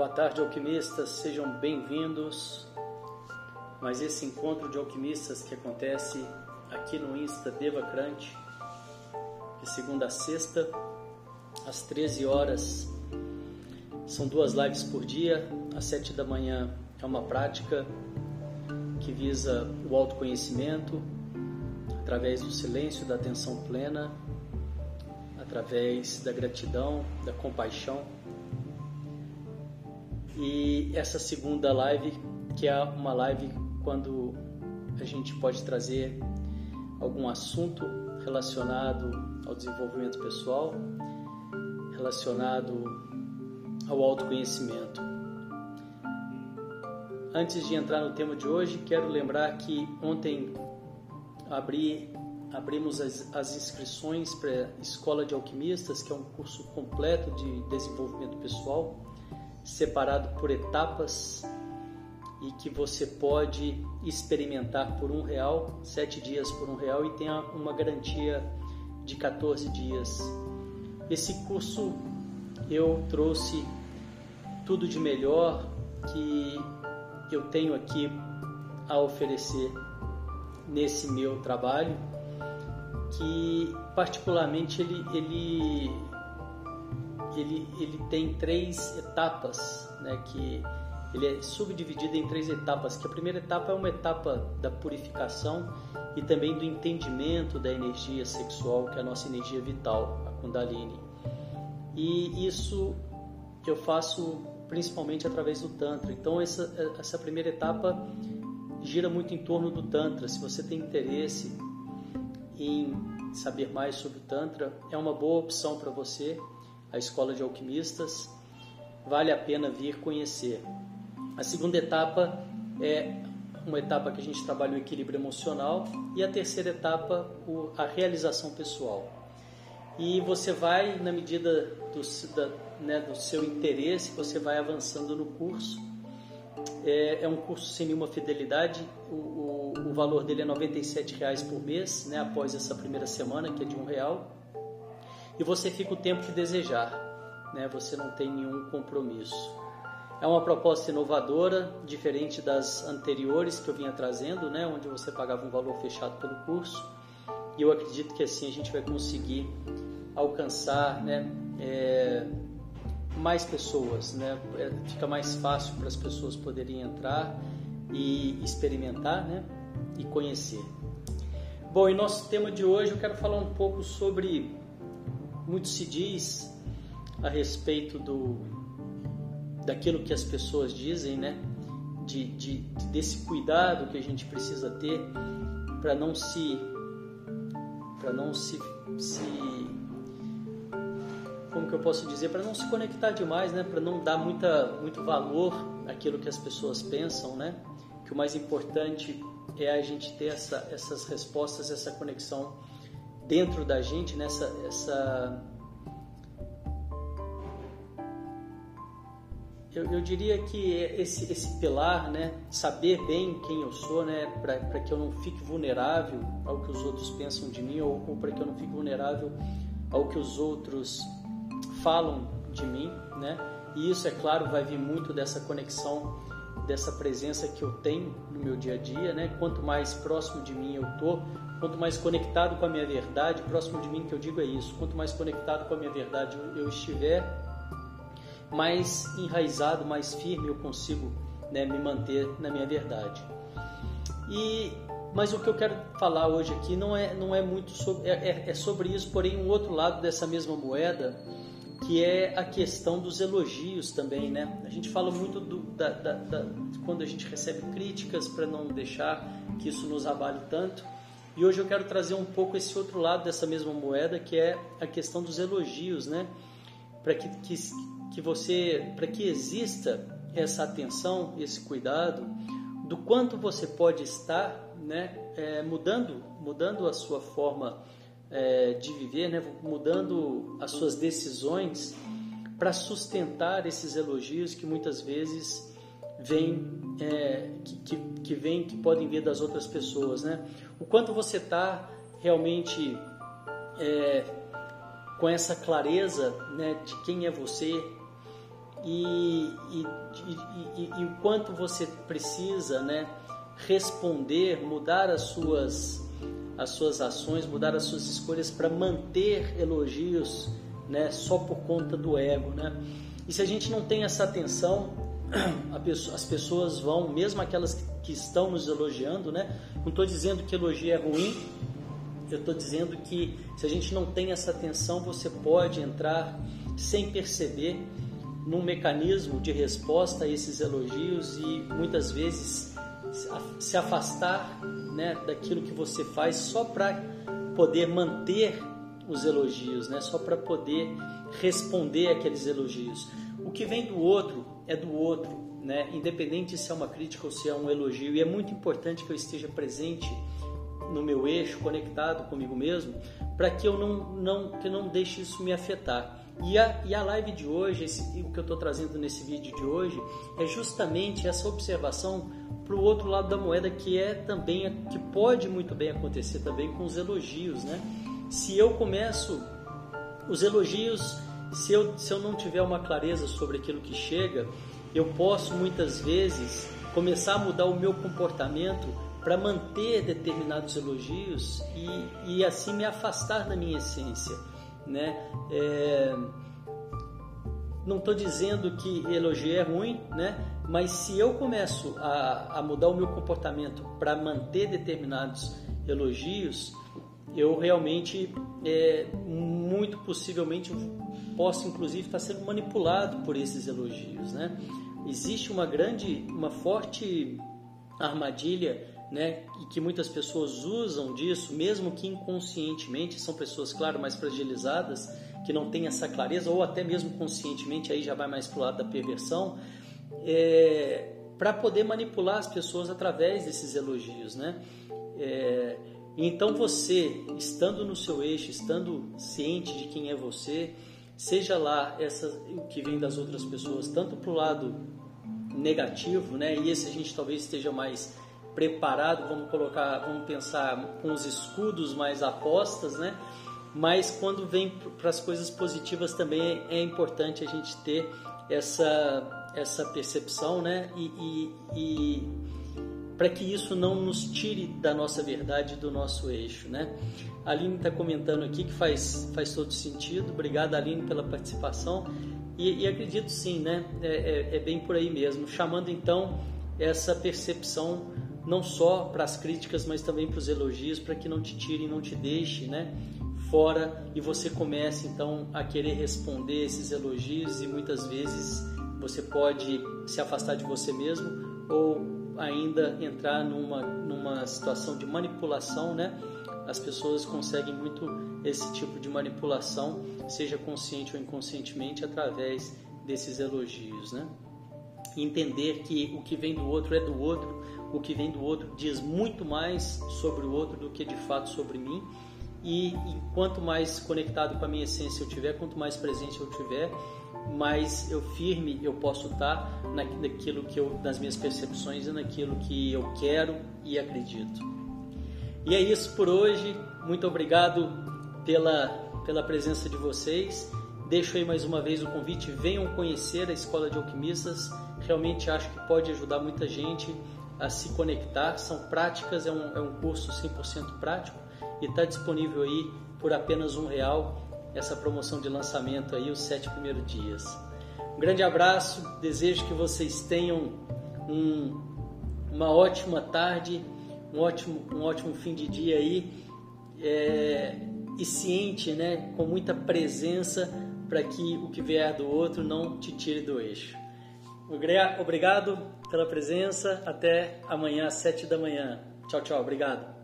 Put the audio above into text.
boa tarde, alquimistas, sejam bem-vindos. Mas esse encontro de alquimistas que acontece aqui no Insta Devacrante, de segunda a sexta, às 13 horas. São duas lives por dia. Às 7 da manhã é uma prática que visa o autoconhecimento através do silêncio, da atenção plena, através da gratidão, da compaixão. E essa segunda live, que é uma live quando a gente pode trazer algum assunto relacionado ao desenvolvimento pessoal, relacionado ao autoconhecimento. Antes de entrar no tema de hoje, quero lembrar que ontem abri, abrimos as, as inscrições para a Escola de Alquimistas, que é um curso completo de desenvolvimento pessoal, separado por etapas e que você pode experimentar por um real, sete dias por um real e tem uma garantia de 14 dias. Esse curso eu trouxe tudo de melhor que eu tenho aqui a oferecer nesse meu trabalho, que particularmente ele, ele, ele, ele tem três etapas, né, que ele é subdividido em três etapas, que a primeira etapa é uma etapa da purificação e também do entendimento da energia sexual, que é a nossa energia vital, a Kundalini. E isso eu faço principalmente através do Tantra. Então essa, essa primeira etapa gira muito em torno do Tantra. Se você tem interesse em saber mais sobre o Tantra, é uma boa opção para você, a Escola de Alquimistas. Vale a pena vir conhecer. A segunda etapa é uma etapa que a gente trabalha o equilíbrio emocional e a terceira etapa a realização pessoal. E você vai, na medida do, da, né, do seu interesse, você vai avançando no curso. É, é um curso sem nenhuma fidelidade, o, o, o valor dele é R$ 97,00 por mês, né, após essa primeira semana, que é de um real. E você fica o tempo que desejar, né, você não tem nenhum compromisso. É uma proposta inovadora, diferente das anteriores que eu vinha trazendo, né, onde você pagava um valor fechado pelo curso. E eu acredito que assim a gente vai conseguir alcançar né, é, mais pessoas, né? É, fica mais fácil para as pessoas poderem entrar e experimentar né, e conhecer. Bom, e nosso tema de hoje eu quero falar um pouco sobre. Muito se diz a respeito do daquilo que as pessoas dizem, né? De, de, desse cuidado que a gente precisa ter para não se para não se, se como que eu posso dizer para não se conectar demais, né? Para não dar muita muito valor àquilo que as pessoas pensam, né? Que o mais importante é a gente ter essa, essas respostas, essa conexão dentro da gente, nessa essa eu, eu, diria que esse, esse pilar, né, saber bem quem eu sou, né, para que eu não fique vulnerável ao que os outros pensam de mim ou, ou para que eu não fique vulnerável ao que os outros falam de mim, né? E isso, é claro, vai vir muito dessa conexão, dessa presença que eu tenho no meu dia a dia, né? Quanto mais próximo de mim eu tô, quanto mais conectado com a minha verdade, próximo de mim que eu digo é isso, quanto mais conectado com a minha verdade eu estiver, mais enraizado, mais firme eu consigo né, me manter na minha verdade. E mas o que eu quero falar hoje aqui não é não é muito sobre é, é, é sobre isso, porém um outro lado dessa mesma moeda que é a questão dos elogios também, né? A gente fala muito do, da, da, da, quando a gente recebe críticas para não deixar que isso nos abale tanto. E hoje eu quero trazer um pouco esse outro lado dessa mesma moeda, que é a questão dos elogios, né? Para que, que, que você, para que exista essa atenção, esse cuidado, do quanto você pode estar, né, é, mudando, mudando a sua forma é, de viver, né, mudando as suas decisões para sustentar esses elogios que muitas vezes vêm, é, que, que, que que podem vir das outras pessoas, né? O quanto você está realmente é, com essa clareza né, de quem é você, e, e, e, e, o quanto você precisa né, responder, mudar as suas, as suas ações, mudar as suas escolhas para manter elogios né, só por conta do ego. Né? E se a gente não tem essa atenção, pessoa, as pessoas vão, mesmo aquelas que estão nos elogiando, né? não estou dizendo que elogio é ruim, eu estou dizendo que se a gente não tem essa atenção, você pode entrar sem perceber num mecanismo de resposta a esses elogios e muitas vezes se afastar né, daquilo que você faz só para poder manter os elogios, né, só para poder responder aqueles elogios. O que vem do outro é do outro, né, independente se é uma crítica ou se é um elogio. E é muito importante que eu esteja presente no meu eixo, conectado comigo mesmo, para que eu não, não, que não deixe isso me afetar. E a, e a live de hoje, esse, o que eu estou trazendo nesse vídeo de hoje, é justamente essa observação para o outro lado da moeda, que é também, que pode muito bem acontecer também com os elogios, né? Se eu começo os elogios, se eu, se eu não tiver uma clareza sobre aquilo que chega, eu posso muitas vezes começar a mudar o meu comportamento para manter determinados elogios e, e assim me afastar da minha essência né? É... Não estou dizendo que elogio é ruim, né? Mas se eu começo a, a mudar o meu comportamento para manter determinados elogios, eu realmente, é, muito possivelmente, posso inclusive estar sendo manipulado por esses elogios, né? Existe uma grande, uma forte armadilha né, e que muitas pessoas usam disso, mesmo que inconscientemente, são pessoas, claro, mais fragilizadas, que não têm essa clareza, ou até mesmo conscientemente, aí já vai mais para o lado da perversão, é, para poder manipular as pessoas através desses elogios. Né? É, então você, estando no seu eixo, estando ciente de quem é você, seja lá essa, o que vem das outras pessoas, tanto para o lado negativo, né? e esse a gente talvez esteja mais preparado, vamos colocar, vamos pensar com os escudos mais apostas, né? Mas quando vem para as coisas positivas também é importante a gente ter essa essa percepção, né? E, e, e para que isso não nos tire da nossa verdade, do nosso eixo, né? A Aline está comentando aqui que faz faz todo sentido. Obrigado, Aline, pela participação. E, e acredito sim, né? É, é, é bem por aí mesmo. Chamando então essa percepção não só para as críticas, mas também para os elogios, para que não te tirem, não te deixe, né? Fora e você comece então a querer responder esses elogios e muitas vezes você pode se afastar de você mesmo ou ainda entrar numa, numa situação de manipulação, né? As pessoas conseguem muito esse tipo de manipulação, seja consciente ou inconscientemente, através desses elogios, né? Entender que o que vem do outro é do outro, o que vem do outro diz muito mais sobre o outro do que de fato sobre mim. E, e quanto mais conectado com a minha essência eu tiver, quanto mais presente eu tiver, mais eu firme eu posso estar naquilo que eu, nas minhas percepções e naquilo que eu quero e acredito. E é isso por hoje. Muito obrigado pela, pela presença de vocês. Deixo aí mais uma vez o convite. Venham conhecer a Escola de Alquimistas. Realmente acho que pode ajudar muita gente a se conectar. São práticas, é um, é um curso 100% prático e está disponível aí por apenas um real essa promoção de lançamento aí, os sete primeiros dias. Um grande abraço, desejo que vocês tenham um, uma ótima tarde, um ótimo, um ótimo fim de dia aí é, e ciente, né, com muita presença para que o que vier do outro não te tire do eixo. Obrigado pela presença. Até amanhã às 7 da manhã. Tchau, tchau. Obrigado.